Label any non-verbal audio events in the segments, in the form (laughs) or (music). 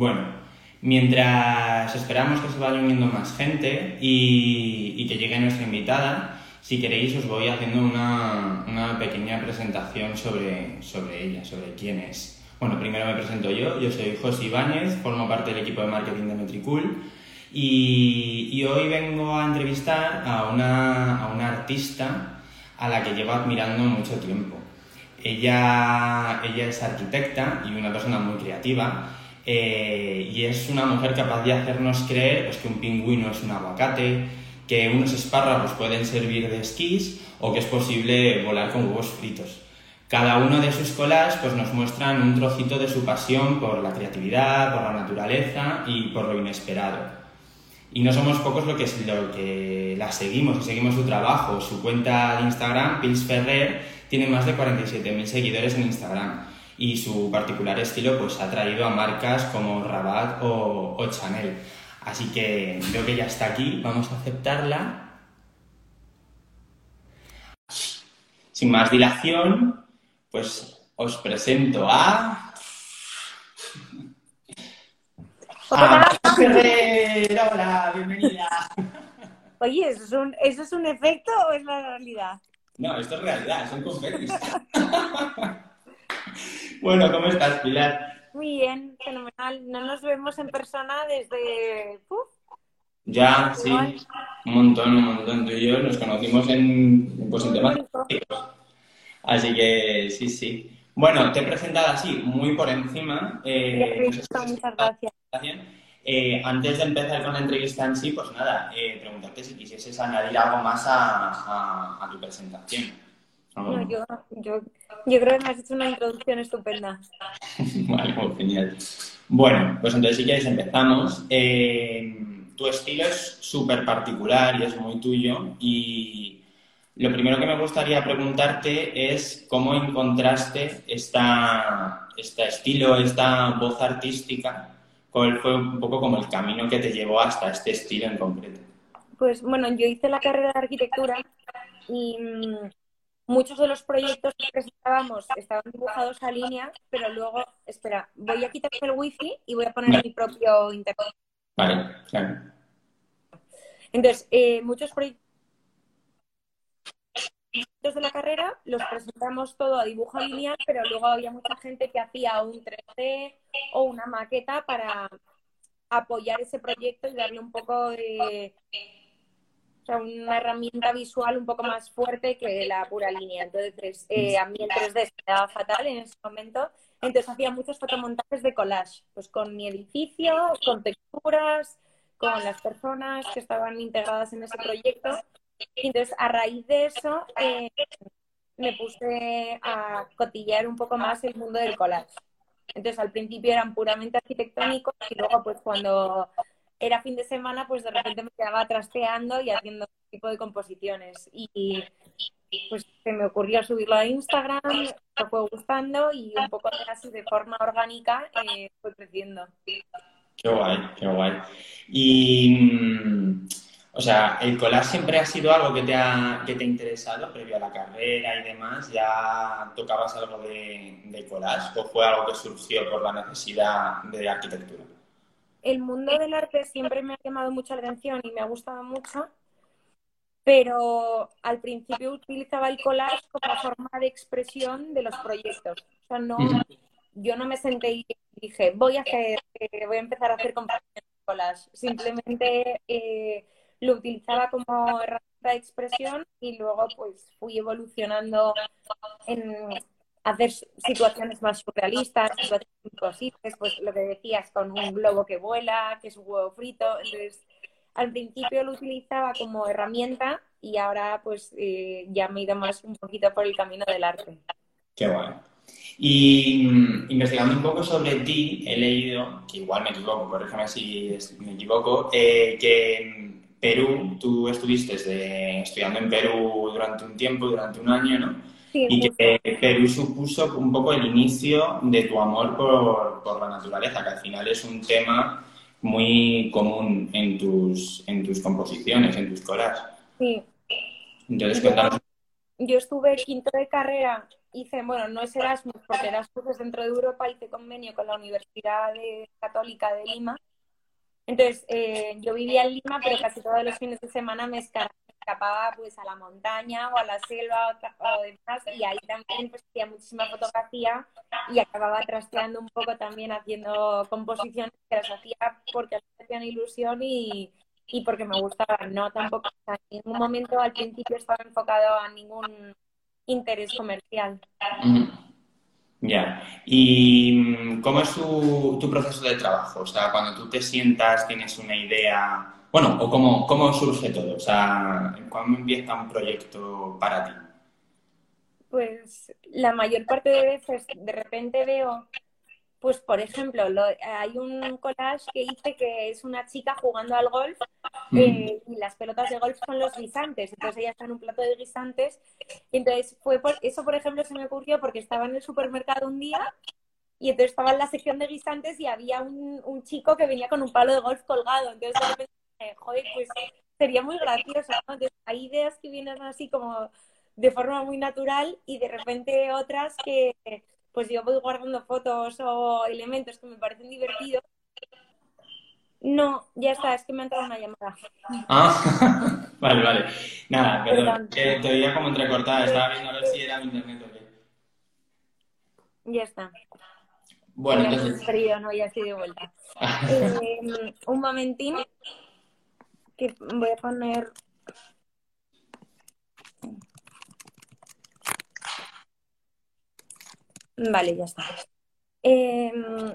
Bueno, mientras esperamos que se vaya uniendo más gente y, que llegue nuestra invitada, si queréis os voy haciendo una, una pequeña presentación sobre, sobre ella, sobre quién es. Bueno, primero me presento yo, yo soy José Ibáñez, formo parte del equipo de marketing de Metricool y, y hoy vengo a entrevistar a una, a una artista a la que llevo admirando mucho tiempo. Ella, ella es arquitecta y una persona muy creativa eh, y es una mujer capaz de hacernos creer pues, que un pingüino es un aguacate, que unos espárragos pueden servir de esquís o que es posible volar con huevos fritos. Cada uno de sus colas pues, nos muestran un trocito de su pasión por la creatividad, por la naturaleza y por lo inesperado. Y no somos pocos lo que, lo que la seguimos y seguimos su trabajo. Su cuenta de Instagram, Pils Ferrer, tiene más de 47.000 seguidores en Instagram. Y su particular estilo pues, ha traído a marcas como Rabat o, o Chanel. Así que creo que ya está aquí, vamos a aceptarla. Sin más dilación, pues os presento a (laughs) Hola, hola, bienvenida. Oye, ¿eso es, un, ¿eso es un efecto o es la realidad? No, esto es realidad, son confetis. (laughs) bueno, ¿cómo estás, Pilar? Muy bien, fenomenal. No nos vemos en persona desde... Ya, sí, un montón, un montón. Tú y yo nos conocimos en, pues, en temas Así que sí, sí. Bueno, te he presentado así, muy por encima. Eh, muchas gracias. Eh, antes de empezar con la entrevista en sí, pues nada, eh, preguntarte si quisieses añadir algo más a, tu presentación. Yo, yo, yo, creo que me has hecho una introducción estupenda. (laughs) vale, pues genial. Bueno, pues entonces si quieres empezamos. Eh, tu estilo es súper particular y es muy tuyo y lo primero que me gustaría preguntarte es cómo encontraste esta, este estilo, esta voz artística, cuál fue un poco como el camino que te llevó hasta este estilo en concreto. Pues bueno, yo hice la carrera de arquitectura y mm, muchos de los proyectos que presentábamos estaban dibujados a línea, pero luego, espera, voy a quitarme el wifi y voy a poner mi propio internet. Vale, claro. Entonces, eh, muchos proyectos de la carrera los presentamos todo a dibujo lineal, pero luego había mucha gente que hacía un 3D o una maqueta para apoyar ese proyecto y darle un poco de sea, una herramienta visual un poco más fuerte que la pura línea. Entonces, eh, a mí el 3D se me daba fatal en ese momento. Entonces hacía muchos fotomontajes de collage, pues con mi edificio, con texturas, con las personas que estaban integradas en ese proyecto entonces, a raíz de eso, eh, me puse a cotillear un poco más el mundo del collage. Entonces, al principio eran puramente arquitectónicos y luego, pues, cuando era fin de semana, pues de repente me quedaba trasteando y haciendo este tipo de composiciones. Y pues se me ocurrió subirlo a Instagram, me fue gustando y un poco así de forma orgánica eh, fue creciendo. Qué guay, qué guay. Y mm, o sea, ¿el collage siempre ha sido algo que te ha, que te ha interesado previo a la carrera y demás? ¿Ya tocabas algo de, de collage o fue algo que surgió por la necesidad de arquitectura? El mundo del arte siempre me ha llamado mucha atención y me ha gustado mucho, pero al principio utilizaba el collage como forma de expresión de los proyectos. O sea, no, yo no me senté y dije, voy a hacer, eh, voy a empezar a hacer composiciones de collage. Simplemente... Eh, lo utilizaba como herramienta de expresión y luego pues fui evolucionando en hacer situaciones más surrealistas, situaciones imposibles, pues lo que decías, con un globo que vuela, que es un huevo frito. Entonces, al principio lo utilizaba como herramienta y ahora pues eh, ya me he ido más un poquito por el camino del arte. Qué bueno. Y mm, investigando un poco sobre ti, he leído, que igual me equivoco, corrígeme si me equivoco, eh, que Perú, tú estuviste estudiando en Perú durante un tiempo, durante un año, ¿no? Sí, y que Perú supuso un poco el inicio de tu amor por, la naturaleza, que al final es un tema muy común en tus, en tus composiciones, en tus colas. Sí. Entonces, cuéntanos. Yo estuve quinto de carrera hice, bueno, no es Erasmus, porque Erasmus es dentro de Europa, hice convenio con la Universidad Católica de Lima. Entonces, eh, yo vivía en Lima, pero casi todos los fines de semana me escapaba pues a la montaña o a la selva o, demás, y ahí también pues hacía muchísima fotografía y acababa trasteando un poco también haciendo composiciones que las hacía porque me hacían ilusión y, y porque me gustaba, no tampoco, en ningún momento al principio estaba enfocado a ningún interés comercial. Ya. ¿Y mm, cómo es tu, tu, proceso de trabajo? O sea, cuando tú te sientas, tienes una idea, bueno, o cómo, cómo surge todo, o sea, ¿cuándo empieza un proyecto para ti? Pues la mayor parte de veces de repente veo pues, por ejemplo, hay un collage que hice que es una chica jugando al golf mm. eh, y las pelotas de golf son los guisantes. Entonces ella está en un plato de guisantes. Entonces fue por, eso, por ejemplo, se me ocurrió porque estaba en el supermercado un día y entonces estaba en la sección de guisantes y había un, un chico que venía con un palo de golf colgado. Entonces de repente, joder, pues sería muy gracioso. Entonces hay ideas que vienen así como de forma muy natural y de repente otras que pues yo voy guardando fotos o elementos que me parecen divertidos. No, ya está, es que me ha entrado una llamada. Ah, (laughs) vale, vale. Nada, perdón, te veía como entrecortada, estaba viendo a ver si era mi internet o qué. Ya está. Bueno, entonces... Frío, no, ya estoy de vuelta. (laughs) eh, un momentín, que voy a poner Vale, ya está. Em,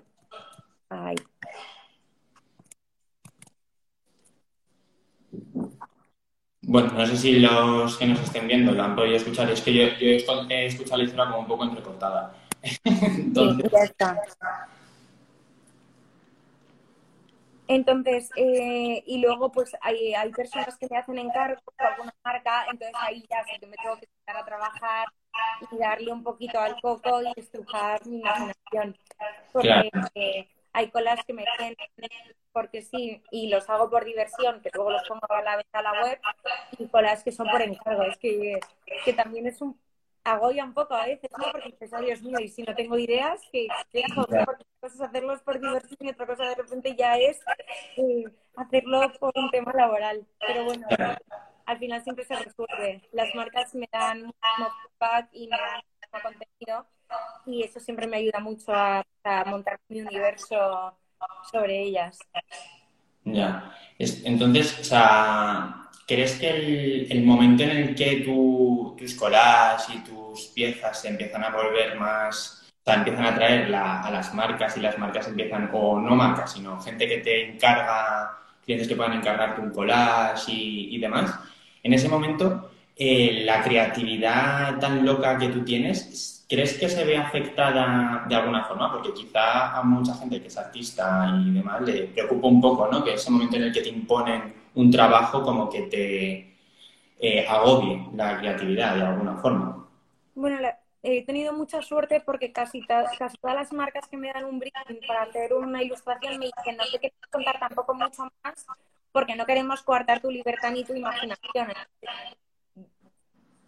bueno, no sé si los que nos estén viendo lo han podido escuchar. Es que yo, he escuchado la historia como un poco entrecortada. (laughs) Entonces... ya está. Entonces, eh, y luego pues hay, hay personas que me hacen encargo por alguna marca, entonces ahí ya sé que me tengo que estar a trabajar y darle un poquito al coco y estrujar mi imaginación. Porque eh, hay colas que me vienen porque sí y los hago por diversión, que luego los pongo a la venta a la web, y colas que son por encargo. Es que, que también es un agobia un poco a veces, ¿no? Porque dices, Dios mío, y si no tengo ideas, que hago? Porque una cosa es hacerlos por diversión y otra cosa de repente ya es eh, hacerlo por un tema laboral. Pero bueno, al final siempre se resuelve. Las marcas me dan mucho feedback y me dan contenido y eso siempre me ayuda mucho a, montar mi universo sobre ellas. Ya. Entonces, o sea, ¿crees que el, momento en el que tu, tus collages y tus piezas se empiezan a volver más, o sea, empiezan a atraer a las marcas y las marcas empiezan, o no marcas, sino gente que te encarga, clientes que puedan encargarte un collage y, y demás, en ese momento, eh, la creatividad tan loca que tú tienes, ¿crees que se ve afectada de alguna forma? Porque quizá a mucha gente que es artista y demás le preocupa un poco, ¿no? Que ese momento en el que te imponen un trabajo como que te eh, agobie la creatividad de alguna forma. Bueno, he tenido mucha suerte porque casi, casi todas las marcas que me dan un briefing para hacer una ilustración me dicen no te quiero contar tampoco mucho más porque no queremos coartar tu libertad ni tu imaginación.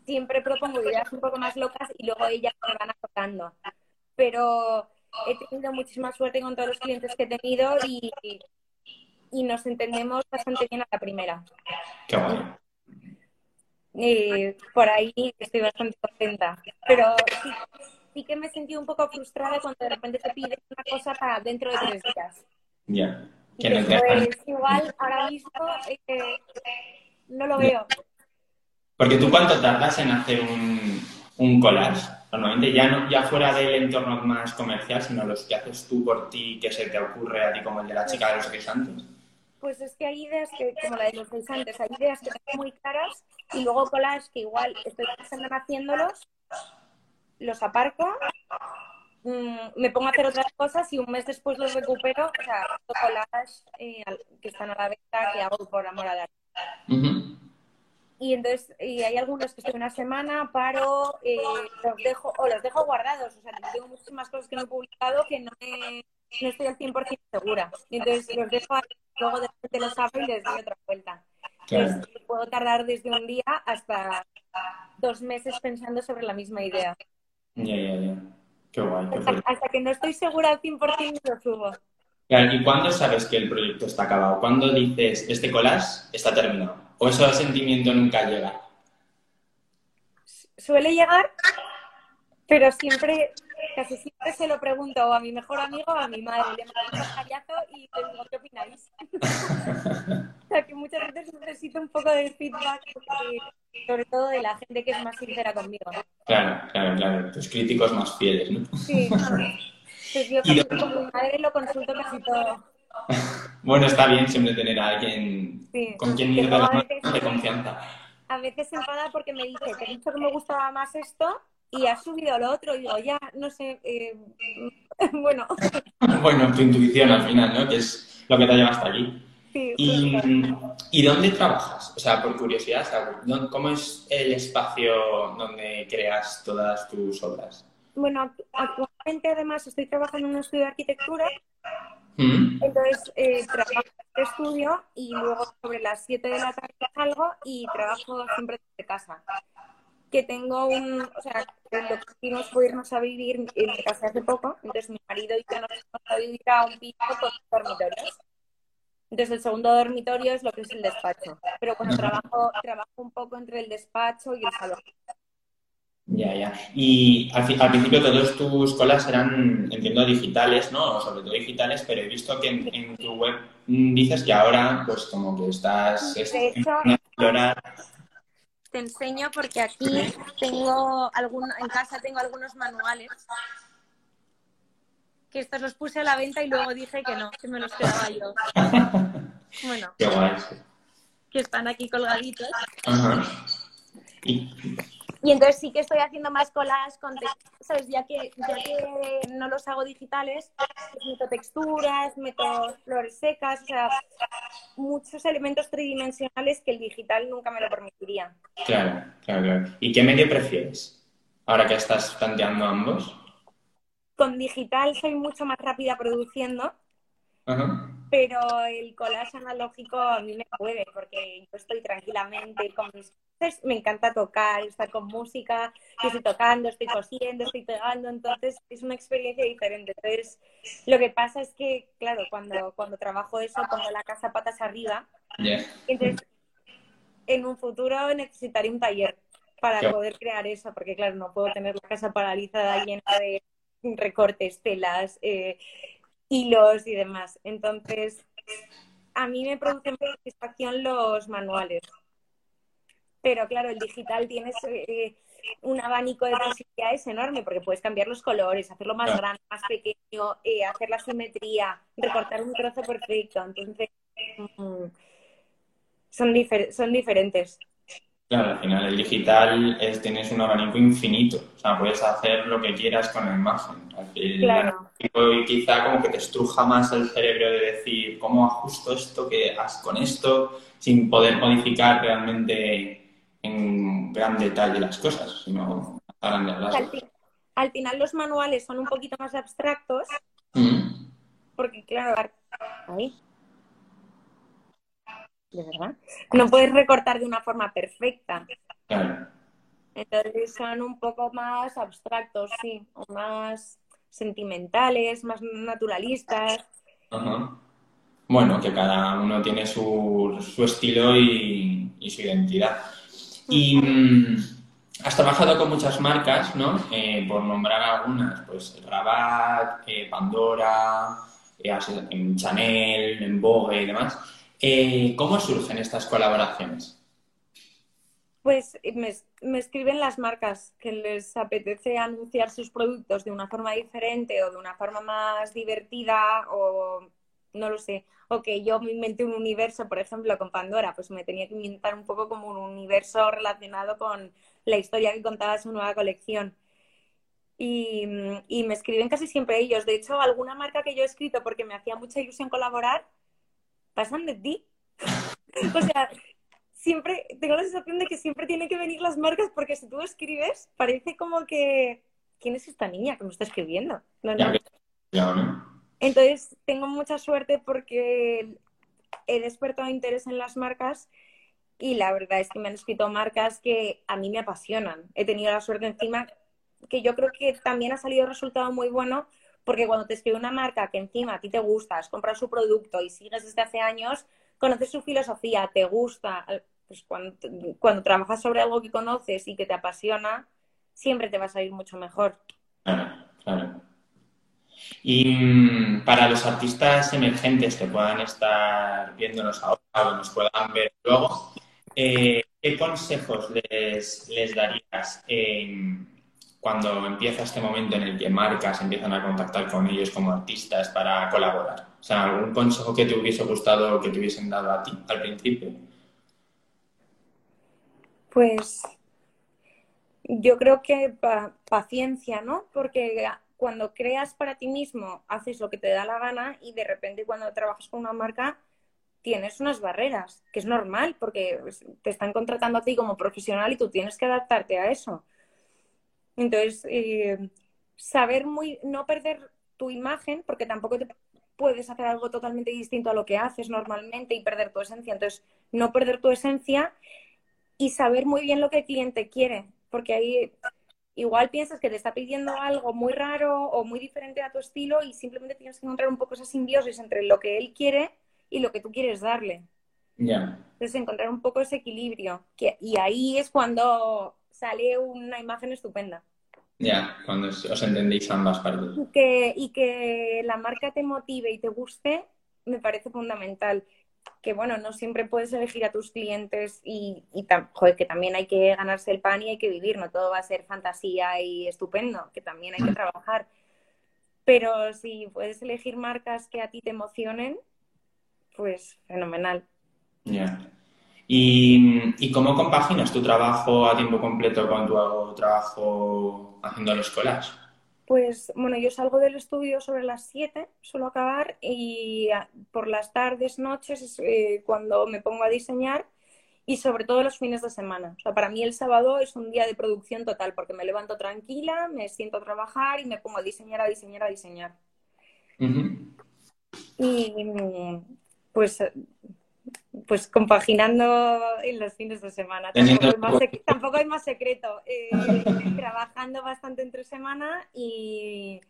Siempre propongo ideas un poco más locas y luego ellas me van acotando. Pero he tenido muchísima suerte con todos los clientes que he tenido y, y nos entendemos bastante bien a la primera. Qué bueno. por ahí estoy bastante contenta. Pero sí, sí, que me sentí un poco frustrada cuando de repente te piden una cosa para dentro de tres días. Ya pues igual ahora mismo eh, no lo veo. Porque tú cuánto tardas en hacer un, un collage? Normalmente ya no, ya fuera del entorno más comercial, sino los que haces tú por ti, que se te ocurre a ti como el de la chica de los guisantes. Pues es que hay ideas que, como la de los guisantes, hay ideas que tengo muy claras y luego collage que igual estoy pensando en haciéndolos, los aparco Mm, me pongo a hacer otras cosas y un mes después los recupero, o sea, collage eh, que están a la venta que hago por amor a la Y entonces, y hay algunos que estoy una semana, paro, eh, los dejo, o los dejo guardados, o sea, tengo muchísimas cosas que no he publicado que no, no estoy al 100% segura. Y entonces los dejo, luego de repente los abro y les doy otra vuelta. Entonces, puedo tardar desde un día hasta dos meses pensando sobre la misma idea. Ya, ya, ya. Qué guay, qué Hasta, que no estoy segura al 100% lo subo. Claro, ¿Y cuándo sabes que el proyecto está acabado? ¿Cuándo dices, este collage está terminado? ¿O ese sentimiento nunca llega? Suele llegar, pero siempre, casi siempre se lo pregunto o a mi mejor amigo o a mi madre. Le mando un pantallazo y te digo, ¿qué opináis? (laughs) o sea, que muchas veces necesito un poco de feedback, porque- sobre todo de la gente que es más sincera conmigo. Claro, claro, claro. Tus críticos más fieles, ¿no? Sí. (laughs) Pues yo casi con mi madre lo consulto casi todo. (laughs) Bueno, está bien siempre tener a alguien Sí. con quien ir de la mano de confianza. a veces se enfada porque me dice, te he dicho que me gustaba más esto y has subido lo otro. Y digo, ya, no sé, eh, (laughs) bueno, Bueno, tu intuición al final, ¿no? Que es lo que te ha llevado hasta aquí. sí. ¿Y, justo. ¿y dónde trabajas? O sea, por curiosidad, o sea, ¿dó- ¿cómo es el espacio donde creas todas tus obras? Bueno, act- actualmente además estoy trabajando en un estudio de arquitectura, ¿Mm? entonces eh, trabajo en este estudio y luego sobre las 7 de la tarde salgo y trabajo siempre desde casa. Que tengo un, o sea, hicimos fue irnos a vivir en mi casa hace poco, entonces mi marido y yo nos fuimos a vivir a un piso con dormitorios. Entonces el segundo dormitorio es lo que es el despacho. Pero bueno, trabajo, trabajo un poco entre el despacho y el salón. Ya, ya. Y al, al principio todos tus colas eran, entiendo, digitales, ¿no? O sobre todo digitales, pero he visto que en, en tu web mm, dices que ahora, pues como que estás es- De hecho-. Te enseño porque aquí tengo algún, en casa tengo algunos manuales que estos los puse a la venta y luego dije que no, que me los quedaba yo. (laughs) Bueno, Qué guay. que están aquí colgaditos. Ajá. Y, Y entonces sí que estoy haciendo más colas con texturas, ¿sabes? Ya que, ya que no los hago digitales, meto texturas, meto flores secas, o sea, muchos elementos tridimensionales que el digital nunca me lo permitiría. claro, claro, claro. ¿Y qué medio prefieres? Ahora que estás planteando ambos. Con digital soy mucho más rápida produciendo, Ajá. pero el collage analógico a mí me puede, porque yo estoy tranquilamente con mis cosas, me encanta tocar, estar con música, que estoy tocando, estoy cosiendo, estoy pegando, entonces es una experiencia diferente. Entonces, lo que pasa es que, claro, cuando, cuando trabajo eso, pongo la casa patas arriba, entonces en un futuro necesitaré un taller para poder crear eso, porque claro, no puedo tener la casa paralizada llena de recortes, telas, eh, hilos y demás. Entonces, a mí me producen más satisfacción los manuales. Pero claro, el digital tienes eh, un abanico de posibilidades enorme, porque puedes cambiar los colores, hacerlo más Claro. grande, más pequeño, eh, hacer la simetría, recortar un trozo perfecto. Entonces, mm, son, difer- son diferentes. Claro, al final el digital es, tienes un abanico infinito. O sea, puedes hacer lo que quieras con la imagen. El Claro. y quizá como que te estruja más el cerebro de decir cómo ajusto esto que haz con esto, sin poder modificar realmente en gran detalle las cosas, sino a grandes Al, rasgos. fin- al final los manuales son un poquito más abstractos, Mm. porque claro, ahí. De verdad. No puedes recortar de una forma perfecta. Claro. Entonces son un poco más abstractos, sí, o más sentimentales, más naturalistas. Ajá. Bueno, que cada uno tiene su, su estilo y, y su identidad. Y mm, has trabajado con muchas marcas, ¿no? Eh, por nombrar algunas, pues Rabat, eh, Pandora, eh, Chanel, en Vogue y demás. Eh, ¿cómo surgen estas colaboraciones? Pues me, me escriben las marcas que les apetece anunciar sus productos de una forma diferente o de una forma más divertida o no lo sé. O que yo me inventé un universo, por ejemplo, con Pandora, pues me tenía que inventar un poco como un universo relacionado con la historia que contaba su nueva colección. Y, y me escriben casi siempre ellos. De hecho, alguna marca que yo he escrito porque me hacía mucha ilusión colaborar, pasan de ti. (laughs) O sea, siempre tengo la sensación de que siempre tienen que venir las marcas porque si tú escribes, parece como que ¿quién es esta niña que me está escribiendo? No, no. Ya ya. Entonces, tengo mucha suerte porque he despertado interés en las marcas y la verdad es que me han escrito marcas que a mí me apasionan. He tenido la suerte encima que yo creo que también ha salido resultado muy bueno porque cuando te escribe una marca que encima a ti te gusta, has comprado su producto y sigues desde hace años, conoces su filosofía, te gusta, pues cuando, cuando trabajas sobre algo que conoces y que te apasiona, siempre te va a salir mucho mejor. Claro, claro. Y mm, para los artistas emergentes que puedan estar viéndonos ahora o nos puedan ver luego, eh, ¿qué consejos les, les darías? en cuando empieza este momento en el que marcas empiezan a contactar con ellos como artistas para colaborar? O sea, ¿algún consejo que te hubiese gustado que te hubiesen dado a ti al principio? Pues yo creo que paciencia, ¿no? Porque cuando creas para ti mismo, haces lo que te da la gana y de repente cuando trabajas con una marca tienes unas barreras, que es normal porque te están contratando a ti como profesional y tú tienes que adaptarte a eso. Entonces, eh, saber muy, no perder tu imagen, porque tampoco te puedes hacer algo totalmente distinto a lo que haces normalmente y perder tu esencia. Entonces, no perder tu esencia y saber muy bien lo que el cliente quiere, porque ahí igual piensas que te está pidiendo algo muy raro o muy diferente a tu estilo y simplemente tienes que encontrar un poco esa simbiosis entre lo que él quiere y lo que tú quieres darle. Ya. Entonces, encontrar un poco ese equilibrio. Que, y ahí es cuando sale una imagen estupenda. Ya, cuando os entendéis ambas partes. Y que, y que la marca te motive y te guste, me parece fundamental. Que bueno, no siempre puedes elegir a tus clientes y, y joder, que también hay que ganarse el pan y hay que vivir, no todo va a ser fantasía y estupendo, que también hay que mm. trabajar. Pero si puedes elegir marcas que a ti te emocionen, pues fenomenal. Ya. ¿Y, cómo compaginas tu trabajo a tiempo completo con tu trabajo haciendo los colas? Pues bueno, yo salgo del estudio sobre las 7, suelo acabar, y por las tardes, noches es eh, cuando me pongo a diseñar y sobre todo los fines de semana. O sea, para mí el sábado es un día de producción total porque me levanto tranquila, me siento a trabajar y me pongo a diseñar, a diseñar, a diseñar. Y pues pues compaginando en los fines de semana. Tampoco hay más, secreto. Eh, trabajando bastante entre semana y,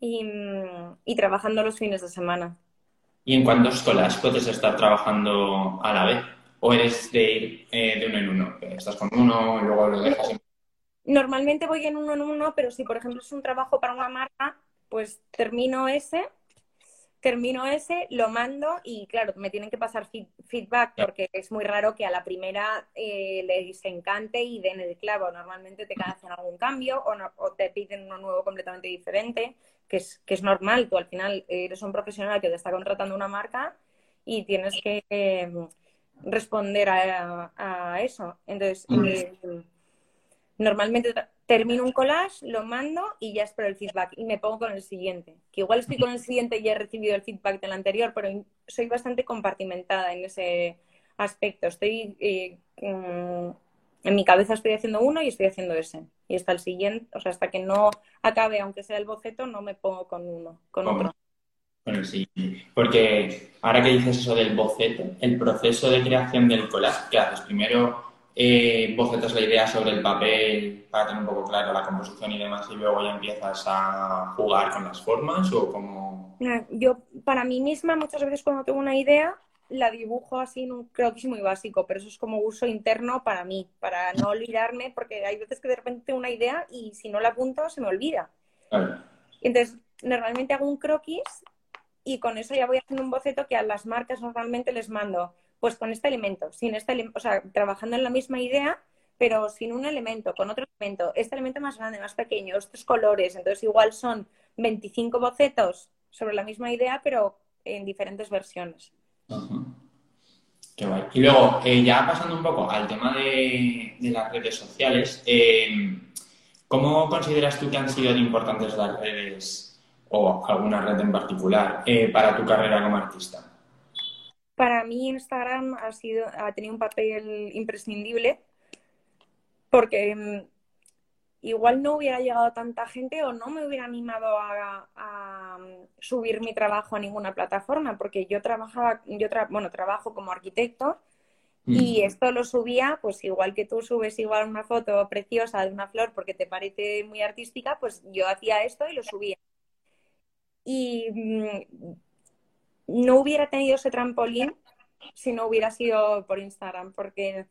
y, trabajando los fines de semana. ¿Y en cuántos colas puedes estar trabajando a la vez? ¿O eres de ir eh, de uno en uno? ¿Estás con uno y luego lo dejas en... Normalmente voy en uno en uno, pero si por ejemplo es un trabajo para una marca, pues termino ese termino ese, lo mando y claro, me tienen que pasar feedback porque es muy raro que a la primera eh, les encante y den el clavo. Normalmente te hacen algún cambio o, te piden uno nuevo completamente diferente, que es, que es normal. Tú al final eres un profesional que te está contratando una marca y tienes que em, responder a, eso. Entonces, eh, normalmente termino un collage, lo mando y ya espero el feedback y me pongo con el siguiente. Que igual estoy con el siguiente y ya he recibido el feedback del anterior, pero soy bastante compartimentada en ese aspecto. Estoy eh, en mi cabeza estoy haciendo uno y estoy haciendo ese. Y hasta el siguiente, o sea, hasta que no acabe, aunque sea el boceto, no me pongo con uno, con otro. El siguiente. Porque ahora que dices eso del boceto, el proceso de creación del collage, ¿qué haces? Primero eh, bocetas la idea sobre el papel para tener un poco claro la composición y demás y luego ya empiezas a jugar con las formas o como... Yo para mí misma muchas veces cuando tengo una idea la dibujo así en un croquis muy básico, pero eso es como uso interno para mí, para no olvidarme, porque hay veces que de repente tengo una idea y si no la apunto se me olvida. Entonces, normalmente hago un croquis y con eso ya voy haciendo un boceto que a las marcas normalmente les mando pues con este elemento, sin este, o sea, trabajando en la misma idea, pero sin un elemento, con otro elemento, este elemento más grande, más pequeño, estos colores, entonces igual son 25 bocetos sobre la misma idea, pero en diferentes versiones. Qué guay. Y luego, eh, ya pasando un poco al tema de, las redes sociales, eh, ¿cómo consideras tú que han sido importantes las redes o alguna red en particular eh, para tu carrera como artista? Para mí Instagram ha, sido, ha tenido un papel imprescindible porque mm, igual no hubiera llegado tanta gente o no me hubiera animado a, mm, subir mi trabajo a ninguna plataforma porque yo trabajaba, yo bueno, trabajo como arquitecto Mm. Y esto lo subía, pues igual que tú subes igual una foto preciosa de una flor porque te parece muy artística, pues yo hacía esto y lo subía. Y mm, no hubiera tenido ese trampolín si no hubiera sido por Instagram, porque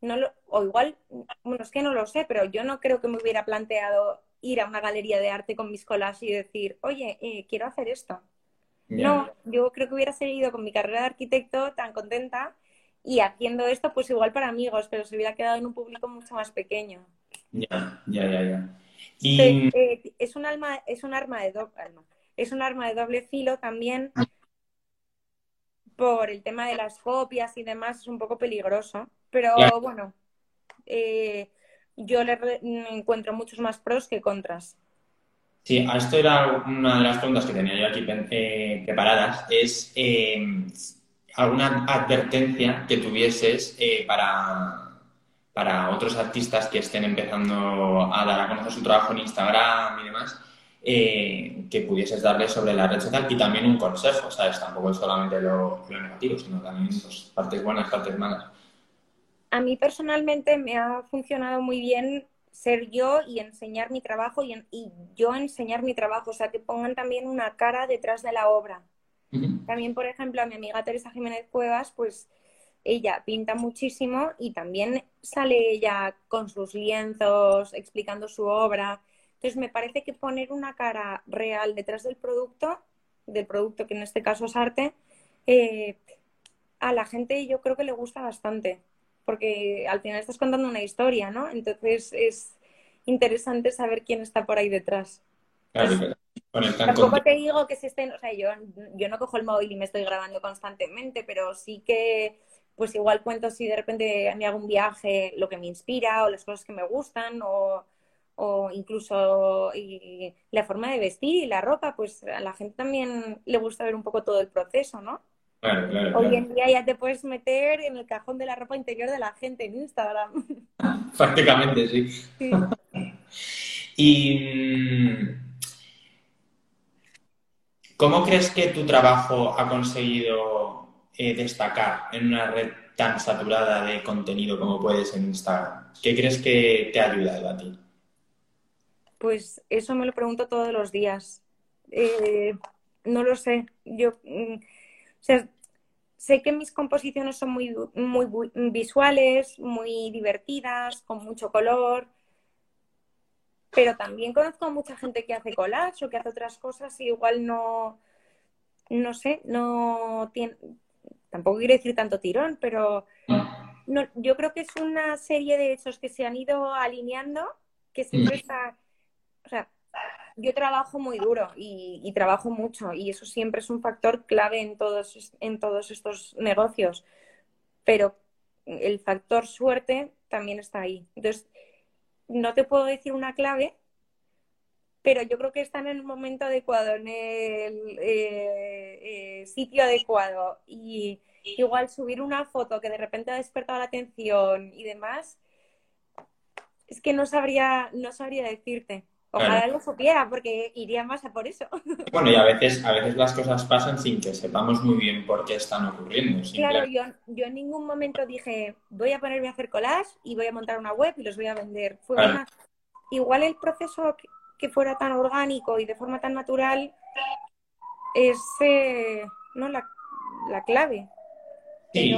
no lo, o igual, bueno, es que no lo sé, pero yo no creo que me hubiera planteado ir a una galería de arte con mis colas y decir, oye, eh, quiero hacer esto. No, yo creo que hubiera seguido con mi carrera de arquitecto tan contenta y haciendo esto, pues igual para amigos, pero se hubiera quedado en un público mucho más pequeño. Ya, ya, ya, ya. Y... Eh, es un alma, es un arma de doble, es un arma de doble filo también por el tema de las copias y demás, es un poco peligroso. Pero bueno, eh, yo le encuentro muchos más pros que contras. Sí, a esto era una de las preguntas que tenía yo aquí eh, preparadas. Es eh, alguna advertencia que tuvieses para, para otros artistas que estén empezando a dar a conocer su trabajo en Instagram y demás, que pudieses darles sobre la red social y también un consejo, ¿sabes? Tampoco es solamente lo, negativo, sino también pues, partes buenas, partes malas. A mí personalmente me ha funcionado muy bien ser yo y enseñar mi trabajo y, yo enseñar mi trabajo, o sea, que pongan también una cara detrás de la obra. También, por ejemplo, a mi amiga Teresa Jiménez Cuevas, pues ella pinta muchísimo y también sale ella con sus lienzos explicando su obra. Entonces, me parece que poner una cara real detrás del producto, del producto que en este caso es arte, eh, a la gente yo creo que le gusta bastante porque al final estás contando una historia, ¿no? Entonces es interesante saber quién está por ahí detrás. Claro, Tampoco te digo que se estén, o sea, yo, yo no cojo el móvil y me estoy grabando constantemente, pero sí que, pues igual cuento si de repente me hago un viaje, lo que me inspira o las cosas que me gustan o, o incluso y la forma de vestir y la ropa, pues a la gente también le gusta ver un poco todo el proceso, ¿no? Hoy en día ya te puedes meter en el cajón de la ropa interior de la gente en Instagram. (laughs) Prácticamente, sí. ¿Y mm, cómo crees que tu trabajo ha conseguido eh, destacar en una red tan saturada de contenido como puedes en Instagram? ¿Qué crees que te ha ayudado a ti? Pues eso me lo pregunto todos los días. Eh, no lo sé. Yo, mm, o sea, sé que mis composiciones son muy, muy visuales, muy divertidas, con mucho color, pero también conozco a mucha gente que hace collage o que hace otras cosas y igual no, no sé, no tiene, tampoco quiero decir tanto tirón, pero no, yo creo que es una serie de hechos que se han ido alineando, que siempre está, o sea, yo trabajo muy duro y, trabajo mucho y eso siempre es un factor clave en todos, en todos estos negocios. Pero el factor suerte también está ahí. Entonces, no te puedo decir una clave, pero yo creo que están en el momento adecuado, en el eh, eh, sitio adecuado. Y igual subir una foto que de repente ha despertado la atención y demás, es que no sabría, no sabría decirte. Ojalá lo supiera, porque iría más a por eso. (laughs) Bueno, y a veces, a veces las cosas pasan sin que sepamos muy bien por qué están ocurriendo. Claro, yo, yo en ningún momento dije, voy a ponerme a hacer collage y voy a montar una web y los voy a vender. Fue Igual el proceso que fuera tan orgánico y de forma tan natural es eh, ¿no? la, clave. Sí,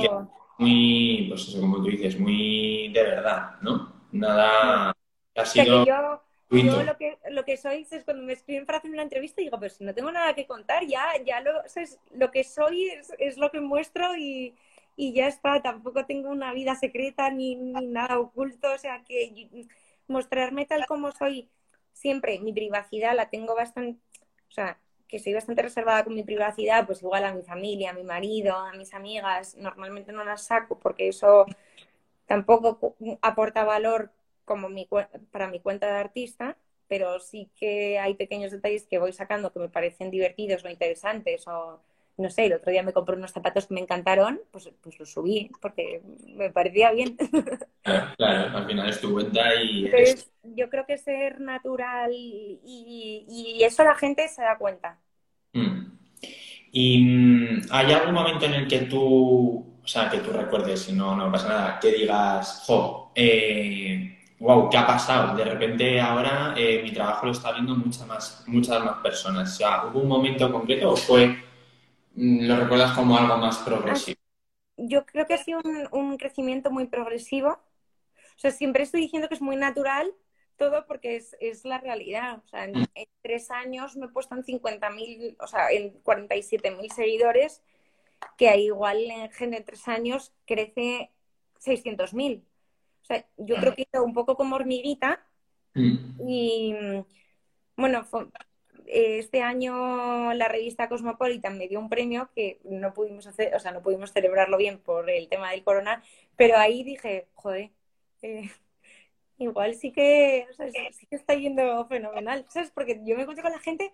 muy, pues eso, como tú dices, muy de verdad, ¿no? Nada ha sido... Yo lo que, lo que soy es cuando me escriben para hacer una entrevista y digo, pero si no tengo nada que contar, ya, ya lo, lo que soy es, lo que muestro y, ya está. Tampoco tengo una vida secreta ni, nada oculto. O sea, que mostrarme tal como soy siempre, mi privacidad la tengo bastante, o sea, que soy bastante reservada con mi privacidad, pues igual a mi familia, a mi marido, a mis amigas, normalmente no las saco porque eso tampoco aporta valor como mi, para mi cuenta de artista, pero sí que hay pequeños detalles que voy sacando que me parecen divertidos o interesantes o no sé, el otro día me compré unos zapatos que me encantaron, pues, pues los subí porque me parecía bien. (laughs) Claro, al final es tu cuenta y... yo creo que ser natural y, eso la gente se da cuenta. Mm. ¿Y mm, hay algún momento en el que tú, o sea, que tú recuerdes, si no, no pasa nada, que digas, jo, eh, wow, ¿qué ha pasado? De repente ahora eh, mi trabajo lo está viendo muchas más, muchas más personas. O sea, ¿hubo un momento concreto o fue, mm, lo recuerdas como algo más progresivo? Yo creo que ha sido un, un crecimiento muy progresivo. O sea, siempre estoy diciendo que es muy natural todo porque es, es la realidad. O sea, en, en tres años me he puesto en 50.000, o sea, en 47.000 seguidores, que igual en de tres años crece 600.000. Sea, yo creo que he ido un poco como hormiguita y, bueno, fue- este año la revista Cosmopolitan me dio un premio que no pudimos hacer, o sea, no pudimos celebrarlo bien por el tema del corona, pero ahí dije, joder, eh, (laughs) igual sí que, o sea, sí que está yendo fenomenal, ¿sabes? Porque yo me encuentro con la gente,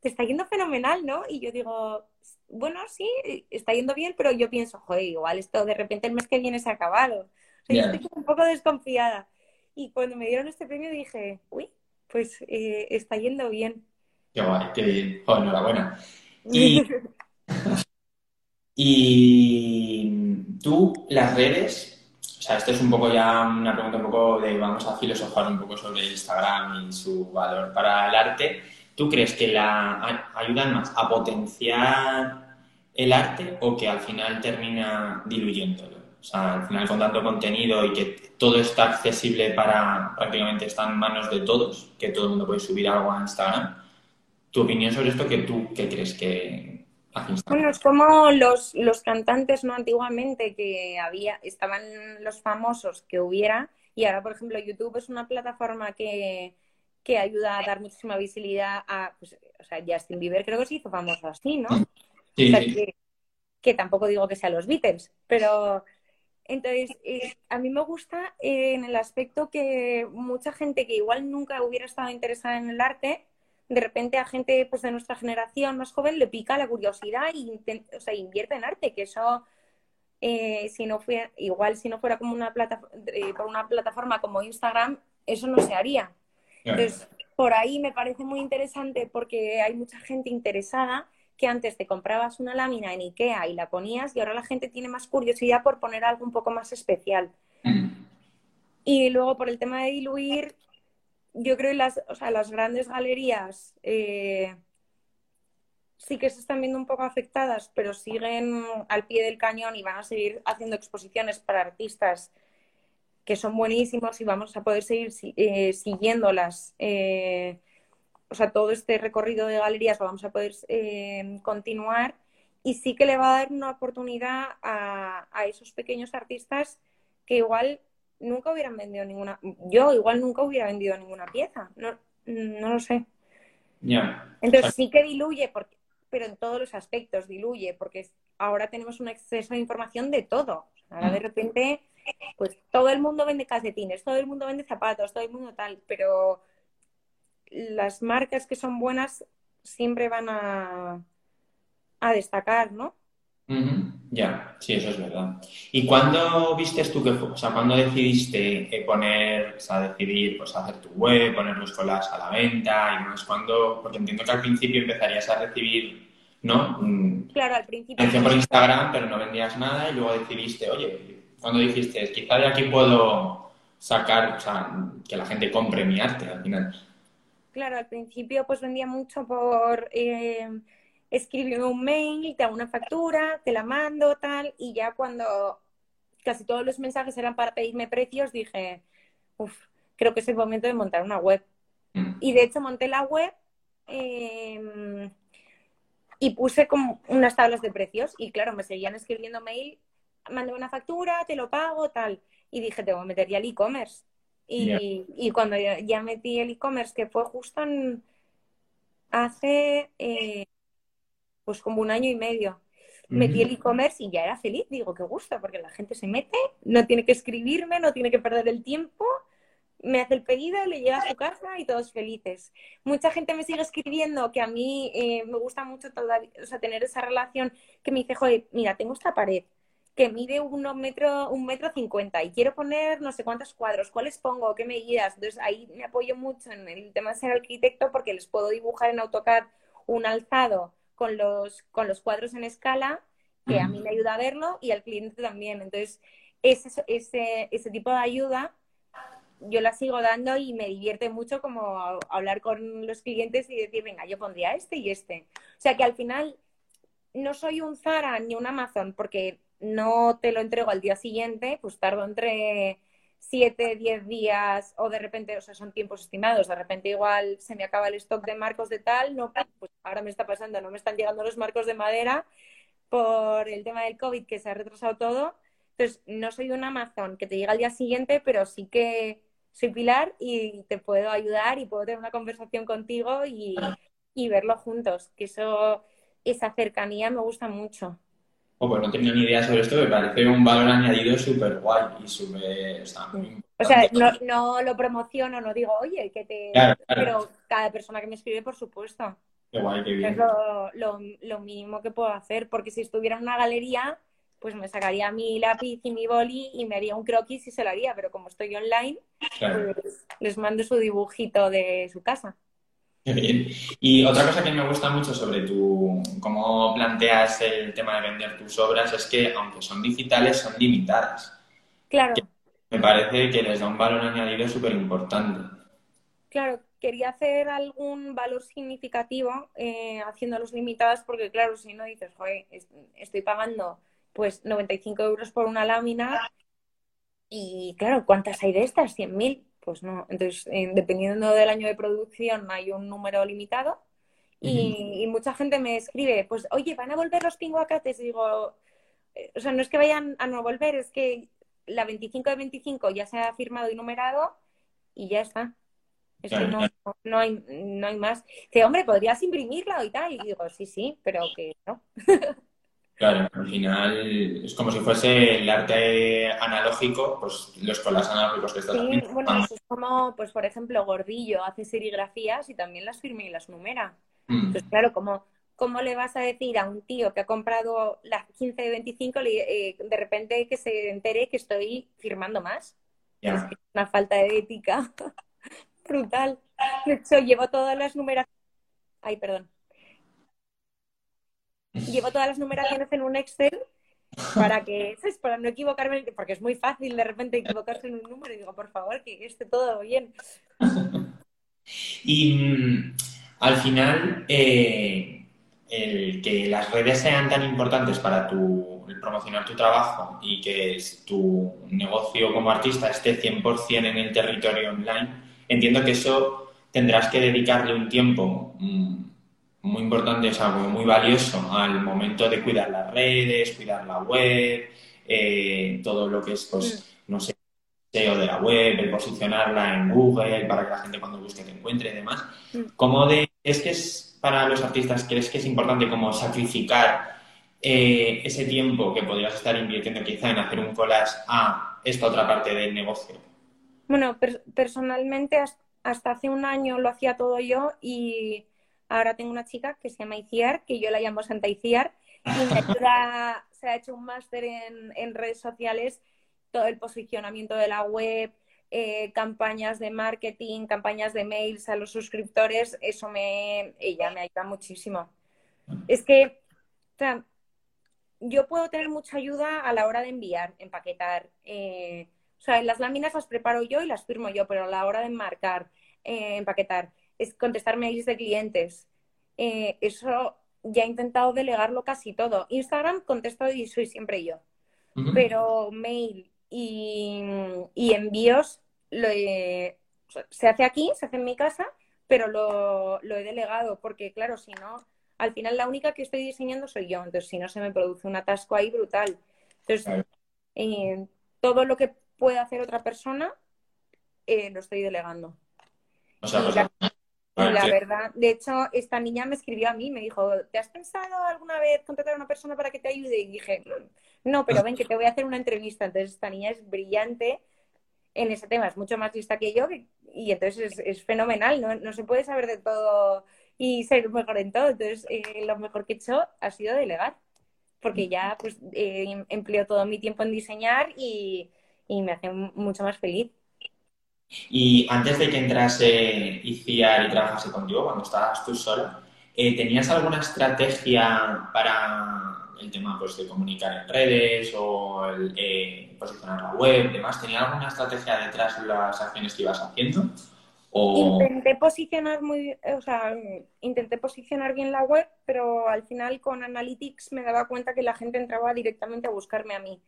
te está yendo fenomenal, ¿no? Y yo digo, bueno, sí, está yendo bien, pero yo pienso, joder, igual esto de repente el mes que viene se ha acabado. Yo estoy un poco desconfiada. Y cuando me dieron este premio dije, uy, pues eh, está yendo bien. Qué guay, qué bien. Jo, enhorabuena. Y, (laughs) y tú, las redes, o sea, esto es un poco ya una pregunta un poco de, vamos a filosofar un poco sobre Instagram y su valor para el arte. ¿Tú crees que la ayudan más a potenciar el arte o que al final termina diluyéndolo? O sea, al final con tanto contenido y que todo está accesible para, prácticamente está en manos de todos, que todo el mundo puede subir algo a Instagram. ¿Tu opinión sobre esto que tú qué crees que? Bueno, es como los, los cantantes, ¿no? Antiguamente que había, estaban los famosos que hubiera, y ahora, por ejemplo, YouTube es una plataforma que, que ayuda a dar muchísima visibilidad a, pues, o sea, Justin Bieber creo que se hizo famoso así, ¿no? Sí, O sea, que, que tampoco digo que sean los Beatles, pero entonces eh, a mí me gusta eh, en el aspecto que mucha gente que igual nunca hubiera estado interesada en el arte, de repente a gente pues de nuestra generación más joven le pica la curiosidad e o sea, invierte en arte, que eso eh, si no fuera, igual si no fuera como una plata, por una plataforma como Instagram, eso no se haría. Entonces, por ahí me parece muy interesante porque hay mucha gente interesada que antes te comprabas una lámina en Ikea y la ponías y ahora la gente tiene más curiosidad por poner algo un poco más especial. Mm. Y luego por el tema de diluir, yo creo que las, o sea, las grandes galerías eh, sí que se están viendo un poco afectadas, pero siguen al pie del cañón y van a seguir haciendo exposiciones para artistas que son buenísimos y vamos a poder seguir eh, siguiéndolas. eh, o sea, todo este recorrido de galerías lo vamos a poder eh, continuar y sí que le va a dar una oportunidad a, a esos pequeños artistas que igual nunca hubieran vendido ninguna, yo igual nunca hubiera vendido ninguna pieza, no, no lo sé. Entonces sí que diluye, porque, pero en todos los aspectos diluye, porque ahora tenemos un exceso de información de todo. Ahora de repente, pues todo el mundo vende calcetines, todo el mundo vende zapatos, todo el mundo tal, pero las marcas que son buenas siempre van a, a destacar, ¿no? Ya, sí, eso es verdad. ¿Y cuándo vistes tú que fue? O sea, ¿cuándo decidiste eh, poner, o sea, decidir, pues, hacer tu web, poner los colas a la venta y demás? ¿Cuándo? Porque entiendo que al principio empezarías a recibir, ¿no? Mm, Claro, al principio atención por Instagram, pero no vendías nada y luego decidiste, oye, cuando dijiste, quizá de aquí puedo sacar, o sea, que la gente compre mi arte al final. Claro, al principio pues vendía mucho por eh, escribirme un mail, te hago una factura, te la mando, tal, y ya cuando casi todos los mensajes eran para pedirme precios, dije, uff, creo que es el momento de montar una web. Mm, Y de hecho monté la web eh, y puse como unas tablas de precios y claro, me seguían escribiendo mail, mandé una factura, te lo pago, tal. Y dije, tengo que meter ya el e-commerce. Y, y cuando ya, ya metí el e-commerce, que fue justo en- hace eh, pues como un año y medio, metí el e-commerce y ya era feliz. Digo, qué gusto, porque la gente se mete, no tiene que escribirme, no tiene que perder el tiempo, me hace el pedido, le llega a su casa y todos felices. Mucha gente me sigue escribiendo que a mí eh, me gusta mucho todavía, o sea, tener esa relación que me dice, joder, mira, tengo esta pared que mide uno metro, un metro cincuenta y quiero poner no sé cuántos cuadros, ¿cuáles pongo? ¿Qué medidas? Entonces ahí me apoyo mucho en el tema de ser arquitecto porque les puedo dibujar en AutoCAD un alzado con los, con los cuadros en escala que a mí me ayuda a verlo y al cliente también. Entonces, ese, ese, ese tipo de ayuda yo la sigo dando y me divierte mucho como hablar con los clientes y decir, venga, yo pondría este y este. O sea que al final no soy un Zara ni un Amazon porque no te lo entrego al día siguiente, pues tardo entre 7, 10 días o de repente, o sea, son tiempos estimados, de repente igual se me acaba el stock de marcos de tal, no, pues ahora me está pasando, no me están llegando los marcos de madera por el tema del COVID que se ha retrasado todo. Entonces, no soy un Amazon que te llega al día siguiente, pero sí que soy Pilar y te puedo ayudar y puedo tener una conversación contigo y, y verlo juntos, que eso, esa cercanía me gusta mucho. Oh, pues no tenía ni idea sobre esto, me parece un valor añadido súper guay y súper... O sea, no, no, lo promociono, no digo, oye, que te... Pero cada persona que me escribe, por supuesto. Qué guay, qué bien. Es lo, lo, lo, mínimo que puedo hacer, porque si estuviera en una galería, pues me sacaría mi lápiz y mi boli y me haría un croquis y se lo haría, pero como estoy online, pues les mando su dibujito de su casa. (laughs) Bien. Y otra cosa que me gusta mucho sobre tu cómo planteas el tema de vender tus obras es que, aunque son digitales, son limitadas. Claro. me parece que les da un valor añadido súper importante. Claro, quería hacer algún valor significativo eh, haciéndolos limitadas porque, claro, si no dices, joder, estoy pagando pues 95 euros por una lámina y, claro, ¿cuántas hay de estas? ¿100.000? Pues no. Entonces, eh, dependiendo del año de producción, hay un número limitado. Y, mucha gente me escribe, pues, oye, ¿van a volver los pinguacates? digo, eh, o sea, no es que vayan a no volver, es que la 25 de 25 ya se ha firmado y numerado y ya está. Es que no, no, hay, no hay más. Dice, hombre, podrías imprimirla y tal. Y digo, sí, sí, pero que no. (laughs) Claro, al final es como si fuese el arte analógico, pues los colas analógicos que estás sí, Bueno, es como, pues por ejemplo, Gordillo hace serigrafías y también las firma y las numera. Mm. Entonces, claro, como ¿cómo le vas a decir a un tío que ha comprado las 15 de 25 eh, de repente que se entere que estoy firmando más? Es una falta de ética (laughs) brutal. De hecho, llevo todas las numeraciones. Ay, perdón llevo todas las numeraciones en un Excel para que, no equivocarme, porque es muy fácil de repente equivocarse en un número y digo, por favor, que esté todo bien. Y mm, al final, eh, el que las redes sean tan importantes para tu, promocionar tu trabajo y que tu negocio como artista esté 100% en el territorio online, entiendo que eso tendrás que dedicarle un tiempo mm, muy importante, es algo muy valioso al momento de cuidar las redes, cuidar la web, eh, todo lo que es, pues, mm. no sé, SEO de la web, el posicionarla en Google para que la gente cuando busque te encuentre y demás. Mm. ¿Cómo de, es que es para los artistas, crees que es importante como sacrificar eh, ese tiempo que podrías estar invirtiendo quizá en hacer un collage a esta otra parte del negocio? Bueno, personalmente hasta hace un año lo hacía todo yo y Ahora tengo una chica que se llama Iciar, que yo la llamo Santa Iciar, y me ayuda, se ha hecho un máster en, redes sociales, todo el posicionamiento de la web, eh, campañas de marketing, campañas de mails a los suscriptores, eso me, ella me ayuda muchísimo. Es que, o sea, yo puedo tener mucha ayuda a la hora de enviar, empaquetar. Eh, o sea, las láminas las preparo yo y las firmo yo, pero a la hora de enmarcar, eh, empaquetar, es contestar mails de clientes. Eh, eso ya he intentado delegarlo casi todo. Instagram contesto y soy siempre yo. Pero mail y, envíos se hace aquí, se hace en mi casa, pero lo, he delegado porque, claro, si no, al final la única que estoy diseñando soy yo. Entonces, si no, se me produce un atasco ahí brutal. Entonces, eh, todo lo que pueda hacer otra persona, eh, lo estoy delegando. O sea, pues la verdad, de hecho, esta niña me escribió a mí, me dijo, ¿te has pensado alguna vez contratar a una persona para que te ayude? Y dije, no, pero ven que te voy a hacer una entrevista. Entonces, esta niña es brillante en ese tema, es mucho más lista que yo y entonces es, fenomenal, ¿no? no, se puede saber de todo y ser mejor en todo. Entonces, eh, lo mejor que he hecho ha sido delegar, porque ya pues eh, empleo todo mi tiempo en diseñar y me hace mucho más feliz. Y antes de que entrase ICIAR y trabajase contigo, cuando estabas tú sola, eh, ¿tenías alguna estrategia para el tema pues, de comunicar en redes o el eh, posicionar la web, demás? ¿Tenía alguna estrategia detrás de las acciones que ibas haciendo? Intenté posicionar muy, o sea, intenté posicionar bien la web, pero al final con Analytics me daba cuenta que la gente entraba directamente a buscarme a mí.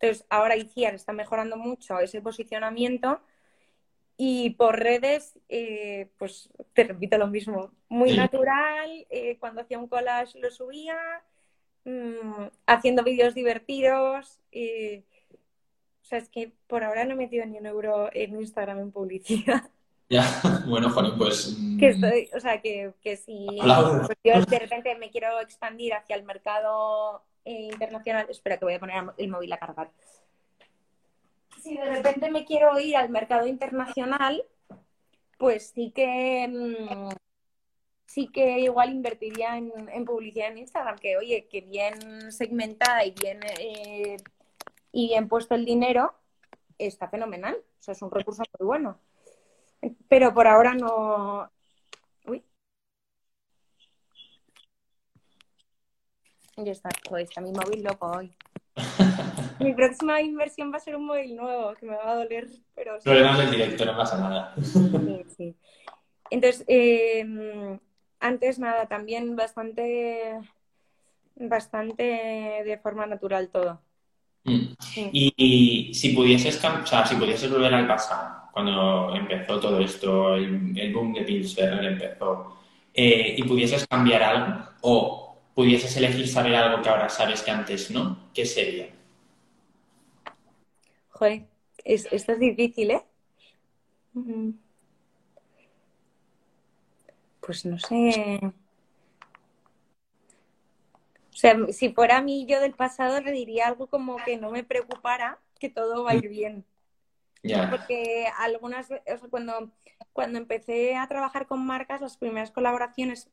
Entonces, ahora ICIAR está mejorando mucho ese posicionamiento y por redes, eh, pues te repito lo mismo, muy natural, eh, cuando hacía un collage lo subía, mm, haciendo vídeos divertidos. o sea, es que por ahora no he metido ni un euro en Instagram en publicidad. (laughs) Ya, bueno, Juan, pues... Mm, que estoy, o sea, que, que si pues yo de repente me quiero expandir hacia el mercado eh, internacional, espera que voy a poner el móvil a cargar. Si de repente me quiero ir al mercado internacional, pues sí que mm, sí que igual invertiría en, publicidad en Instagram, que oye, que bien segmentada y bien eh, y bien puesto el dinero, está fenomenal. O sea, es un recurso muy bueno. Pero por ahora no. Uy. Ya está, pues está mi móvil loco hoy. (laughs) mi próxima inversión va a ser un móvil nuevo, que me va a doler, pero... Sí. Problemas del directo, no pasa nada. sí, sí. Entonces, eh, antes nada, también bastante, bastante de forma natural todo. Mm. Y, si pudieses, o sea, si pudieses volver al pasado, cuando empezó todo esto, el, boom de Pillsbury empezó, eh, y pudieses cambiar algo o pudieses elegir saber algo que ahora sabes que antes no, ¿qué sería? Joder, esto es difícil, ¿eh? Pues no sé. O sea, si fuera a mí yo del pasado, le diría algo como que no me preocupara, que todo va a ir bien. Porque algunas veces, cuando, cuando empecé a trabajar con marcas, las primeras colaboraciones,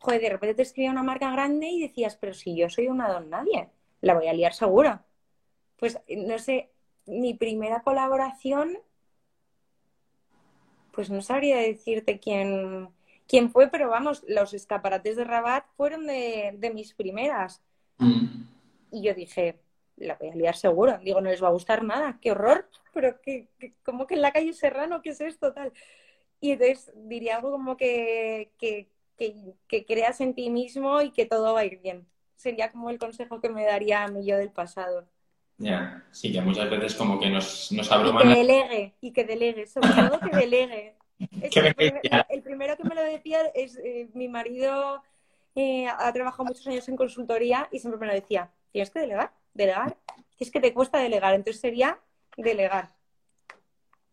joder, de repente te escribía una marca grande y decías, pero si yo soy una don nadie, la voy a liar seguro. Pues no sé, mi primera colaboración, pues no sabría decirte quién, quién fue, pero vamos, los escaparates de Rabat fueron de, mis primeras. Mm. Y yo dije, la voy a liar seguro. Digo, no les va a gustar nada, qué horror, pero que, como que en la calle Serrano, ¿qué es esto? Tal. Y entonces diría algo como que, que, creas en ti mismo y que todo va a ir bien. Sería como el consejo que me daría a mí yo del pasado. Ya, sí, que muchas veces como que nos, nos Y que delegue, y que delegue, sobre (laughs) todo que delegue. el, primero que me lo decía es eh, mi marido eh, ha trabajado muchos años en consultoría y siempre me lo decía, tienes que delegar delegar, es que te cuesta delegar, entonces sería delegar.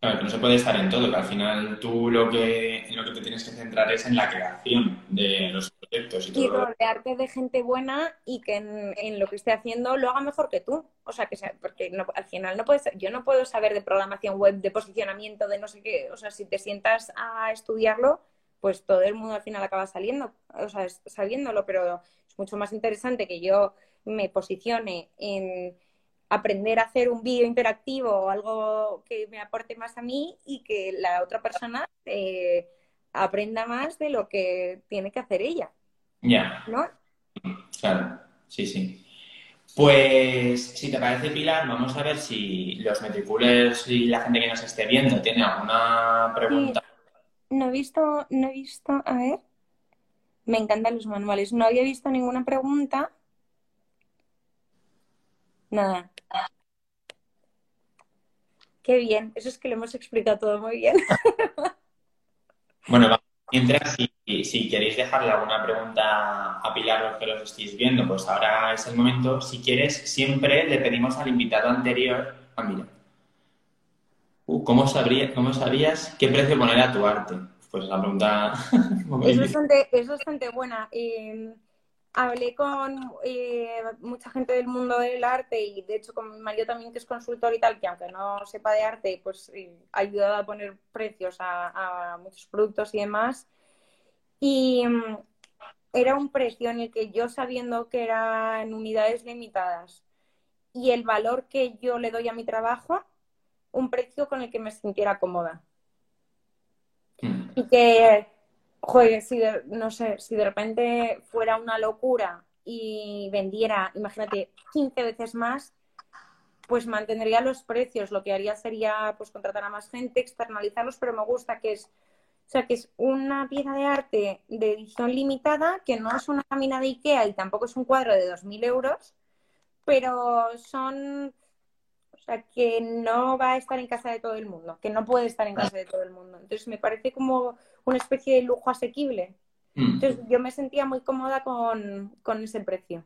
Claro, que no se puede estar en todo, que al final tú lo que, en lo que te tienes que centrar es en la creación de los proyectos y todo. Y rodearte de gente buena y que en, lo que esté haciendo lo haga mejor que tú. O sea, que sea, porque al final no puedes, yo no puedo saber de programación web, de posicionamiento, de no sé qué. O sea, si te sientas a estudiarlo, pues todo el mundo al final acaba saliendo, o sea, sabiéndolo, pero es mucho más interesante que yo me posicione en aprender a hacer un vídeo interactivo o algo que me aporte más a mí y que la otra persona eh, aprenda más de lo que tiene que hacer ella. Ya. ¿No? Claro, sí, sí. Pues, si te parece, Pilar, vamos a ver si los metriculers y la gente que nos esté viendo tiene alguna pregunta. No he visto, no he visto, a ver. Me encantan los manuales. No había visto ninguna pregunta. Nada. Qué bien, eso es que lo hemos explicado todo muy bien. (laughs) bueno, mientras si, si, queréis dejarle alguna pregunta a Pilar los que los estéis viendo, pues ahora es el momento. Si quieres, siempre le pedimos al invitado anterior, ah, mira, uh, ¿cómo, sabría, ¿cómo sabías qué precio poner a tu arte? Pues la pregunta... (laughs) es, (laughs) bastante, es bastante buena. Eh, hablé con eh, mucha gente del mundo del arte y de hecho con mi marido también que es consultor y tal, que aunque no sepa de arte, pues eh, ha ayudado a poner precios a, muchos productos y demás. Y mm, era un precio en el que yo sabiendo que eran unidades limitadas y el valor que yo le doy a mi trabajo, un precio con el que me sintiera cómoda. Mm. Y que joder, si de, no sé, si de repente fuera una locura y vendiera, imagínate, 15 veces más, pues mantendría los precios. Lo que haría sería pues contratar a más gente, externalizarlos, pero me gusta que es, o sea, que es una pieza de arte de edición limitada, que no es una lámina de Ikea y tampoco es un cuadro de 2.000 euros, pero son, o sea, que no va a estar en casa de todo el mundo, que no puede estar en casa de todo el mundo. Entonces me parece como una especie de lujo asequible. Mm. Entonces yo me sentía muy cómoda con, con ese precio.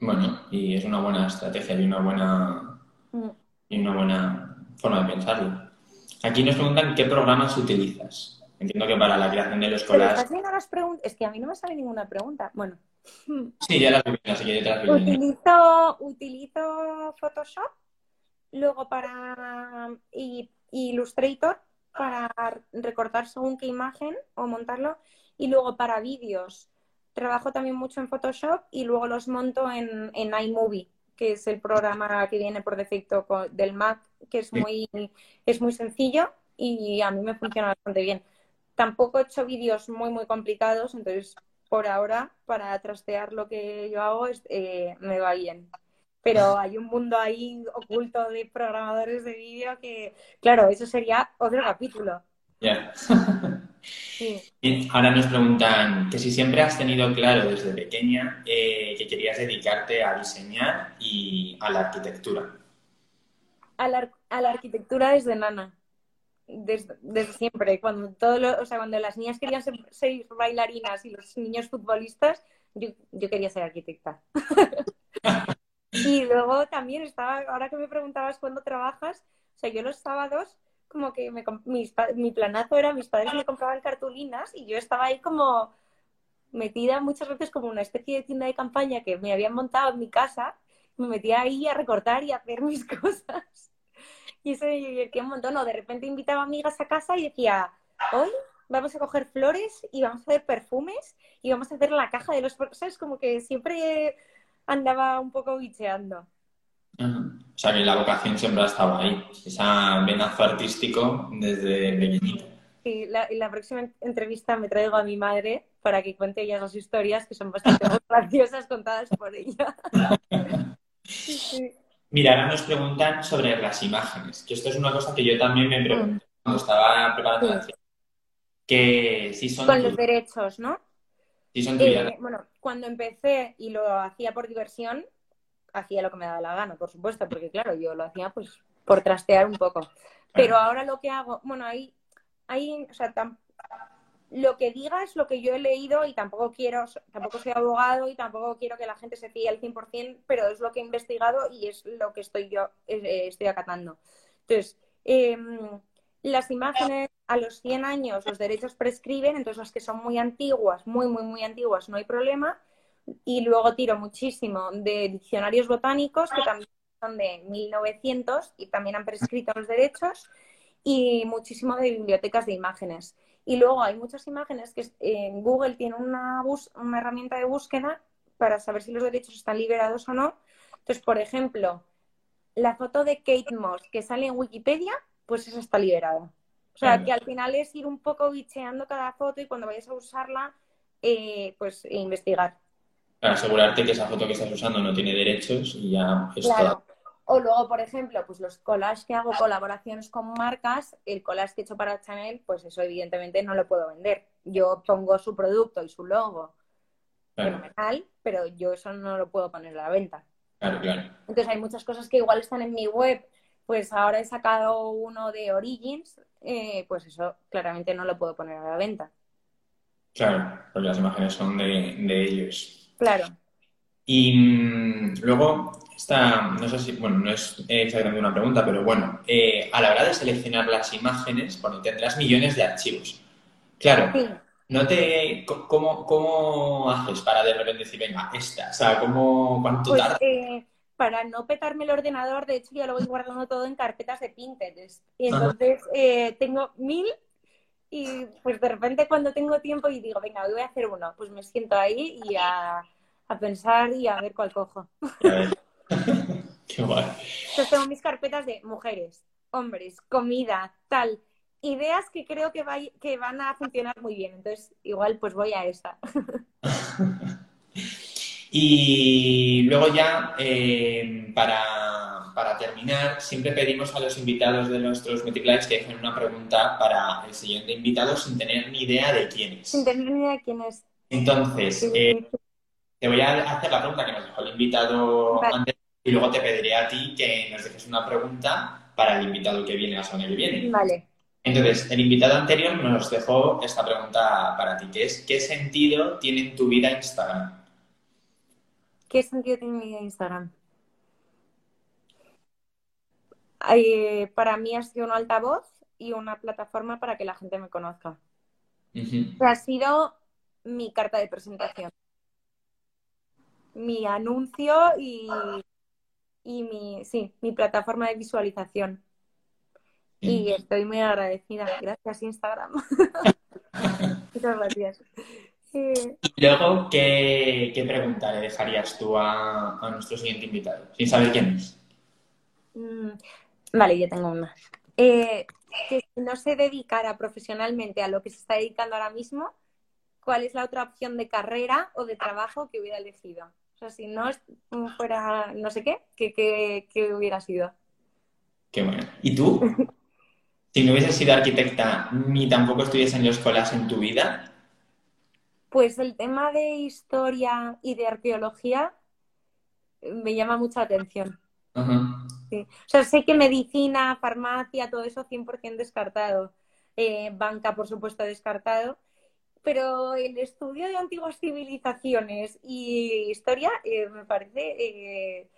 Bueno, y es una buena estrategia y una buena, mm. y una buena forma de pensarlo. Aquí nos preguntan qué programas utilizas. Entiendo que para la creación de los collages... Es que a mí no me sale ninguna pregunta. Bueno. Sí, ya las vi, así que ya te las Utilizo, utilizo Photoshop, luego para Illustrator para recortar según qué imagen o montarlo, y luego para vídeos trabajo también mucho en Photoshop y luego los monto en, en iMovie, que es el programa que viene por defecto del Mac, que es muy, es muy sencillo y a mí me funciona bastante bien. Tampoco he hecho vídeos muy, muy complicados, entonces por ahora, para trastear lo que yo hago, eh, me va bien. Pero (laughs) hay un mundo ahí oculto de programadores de vídeo que, claro, eso sería otro capítulo. Ya. (laughs) ahora nos preguntan que si siempre has tenido claro desde pequeña eh, que querías dedicarte a diseñar y a la arquitectura. A la, arquitectura desde nana. Desde, siempre. Cuando, todo o sea, cuando las niñas querían ser, bailarinas y los niños futbolistas, yo, yo quería ser arquitecta. (laughs) y luego también estaba, ahora que me preguntabas cuándo trabajas, o sea, yo los sábados como que mi planazo era mis padres me compraban cartulinas y yo estaba ahí como metida muchas veces como una especie de tienda de campaña que me habían montado en mi casa, me metía ahí a recortar y a hacer mis (laughs) cosas. Y eso me divertía un montón. O de repente invitaba amigas a casa y decía, hoy vamos a coger flores y vamos a hacer perfumes y vamos a hacer la caja de los... ¿Sabes? Como que siempre andaba un poco bicheando. O sea que la vocación siempre ha estado ahí, esa venazo artístico desde pequeñito. Sí, la, la próxima entrevista me traigo a mi madre para que cuente ella las historias que son bastante (laughs) graciosas contadas por ella. (laughs) Mira, ahora nos preguntan sobre las imágenes, que esto es una cosa que yo también me pregunté mm. cuando estaba preparando la que si son con los derechos, ¿no? Si son tuyas. Eh, bueno, cuando empecé y lo hacía por diversión, hacía lo que me daba la gana, por supuesto, porque claro, yo lo hacía pues por trastear un poco. Pero ahora lo que hago, bueno, ahí, ahí o sea, lo que diga es lo que yo he leído y tampoco quiero, tampoco soy abogado y tampoco quiero que la gente se fíe al 100%, pero es lo que he investigado y es lo que estoy yo, eh, estoy acatando. Entonces, em, las imágenes a los 100 años los derechos prescriben, entonces las que son muy antiguas, muy, muy, muy antiguas, no hay problema y luego tiro muchísimo de diccionarios botánicos, que también son de 1900 y también han prescrito los derechos, y muchísimo de bibliotecas de imágenes. Y luego hay muchas imágenes que en Google tiene una, una herramienta de búsqueda para saber si los derechos están liberados o no. Entonces, por ejemplo, la foto de Kate Moss que sale en Wikipedia, pues esa está liberada. O sea, que al final es ir un poco bicheando cada foto y cuando vayas a usarla, eh, pues investigar para asegurarte que esa foto que estás usando no tiene derechos y ya es claro. O luego, por ejemplo, pues los collages que hago, colaboraciones con marcas, el collage que he hecho para Chanel, pues eso evidentemente no lo puedo vender. Yo pongo su producto y su logo fenomenal, pero yo eso no lo puedo poner a la venta. Claro, claro. Entonces hay muchas cosas que igual están en mi web, pues ahora he sacado uno de Origins, eh, pues eso claramente no lo puedo poner a la venta. Claro, porque las imágenes son de, de ellos. Claro. Y mm, luego, esta, no sé si, bueno, no es exactamente una pregunta, pero bueno, eh, a la hora de seleccionar las imágenes, bueno, tendrás millones de archivos. Claro, no te, ¿cómo, ¿cómo haces para de repente decir, venga, esta? O sea, ¿cómo, ¿cuánto pues, tarda? Eh, para no petarme el ordenador, de hecho, ya lo voy guardando todo en carpetas de Pinterest. Y entonces eh, tengo mil y pues de repente cuando tengo tiempo y digo, venga, hoy voy a hacer uno, pues me siento ahí y a, pensar y a ver cuál cojo. (laughs) Qué guay. Entonces tengo mis carpetas de mujeres, hombres, comida, tal. Ideas que creo que, que van a funcionar muy bien. Entonces, igual pues voy a esa. (laughs) Y luego ya, eh, para, para, terminar, siempre pedimos a los invitados de nuestros Lives que dejen una pregunta para el siguiente invitado sin tener ni idea de quién es. Sin tener ni idea de quién es. Entonces, eh, te voy a hacer la pregunta que nos dejó el invitado antes y luego te pediré a ti que nos dejes una pregunta para el invitado que viene, a semana que viene. Vale. Entonces, el invitado anterior nos dejó esta pregunta para ti, que es ¿qué sentido tiene en tu vida Instagram? ¿Qué sentido tiene Instagram? Eh, para mí ha sido un altavoz y una plataforma para que la gente me conozca. Ha sido mi carta de presentación. Mi anuncio y, y mi, sí, mi plataforma de visualización. Y estoy muy agradecida. Gracias, Instagram. (laughs) Muchas gracias. Y luego, ¿qué, pregunta le dejarías tú a, nuestro siguiente invitado, sin saber quién es? Mm, vale, yo tengo una. Eh, que si no se dedicara profesionalmente a lo que se está dedicando ahora mismo, ¿cuál es la otra opción de carrera o de trabajo que hubiera elegido? O sea, si no fuera no sé qué, ¿qué, hubiera sido? Qué bueno. ¿Y tú? (laughs) si no hubieses sido arquitecta ni tampoco estuvieses en las escuelas en tu vida, pues el tema de historia y de arqueología eh, me llama mucha atención. O sea, sé que medicina, farmacia, todo eso 100% descartado. Eh, banca, por supuesto, descartado. Pero el estudio de antiguas civilizaciones y historia eh, me parece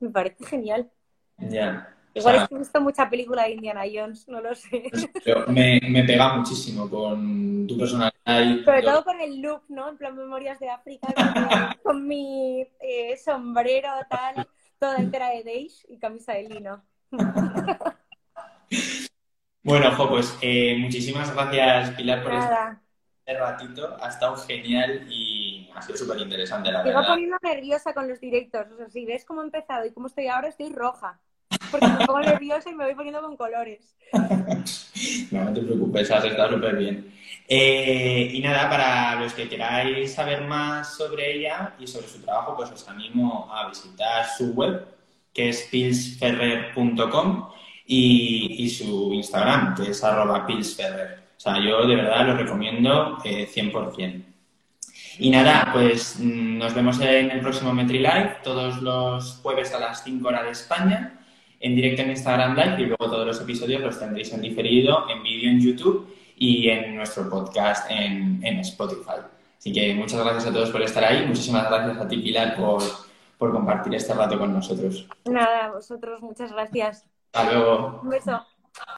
me parece genial. Ya. Igual es que he visto mucha película de Indiana Jones, no lo sé. Me, me pega muchísimo con tu personalidad. Y Sobre todo con el look, ¿no? En plan Memorias de África, con mi, (laughs) eh, sombrero tal, toda entera de beige y camisa de lino. bueno, Jo, pues eh, muchísimas gracias, Pilar, por este ratito. Ha estado genial y ha sido súper interesante, la verdad. Me poniendo nerviosa con los directos. O sea, si ves cómo he empezado y cómo estoy ahora, estoy roja porque me pongo nerviosa y me voy poniendo con colores. (laughs) no, no te preocupes, has estado súper bien. Eh, y nada, para los que queráis saber más sobre ella y sobre su trabajo, pues os animo a visitar su web, que es pilsferrer.com, y, su Instagram, que es arroba pilsferrer. O sea, yo de verdad lo recomiendo 100%. Eh, y nada, pues mm, nos vemos en el próximo MetriLive, todos los jueves a las 5 horas de España en directo en Instagram Live y luego todos los episodios los tendréis en diferido, en vídeo en YouTube y en nuestro podcast en, Spotify. Así que muchas gracias a todos por estar ahí. Muchísimas gracias a ti, Pilar, por, por compartir este rato con nosotros. Nada, a vosotros, muchas gracias. Hasta luego. Un beso.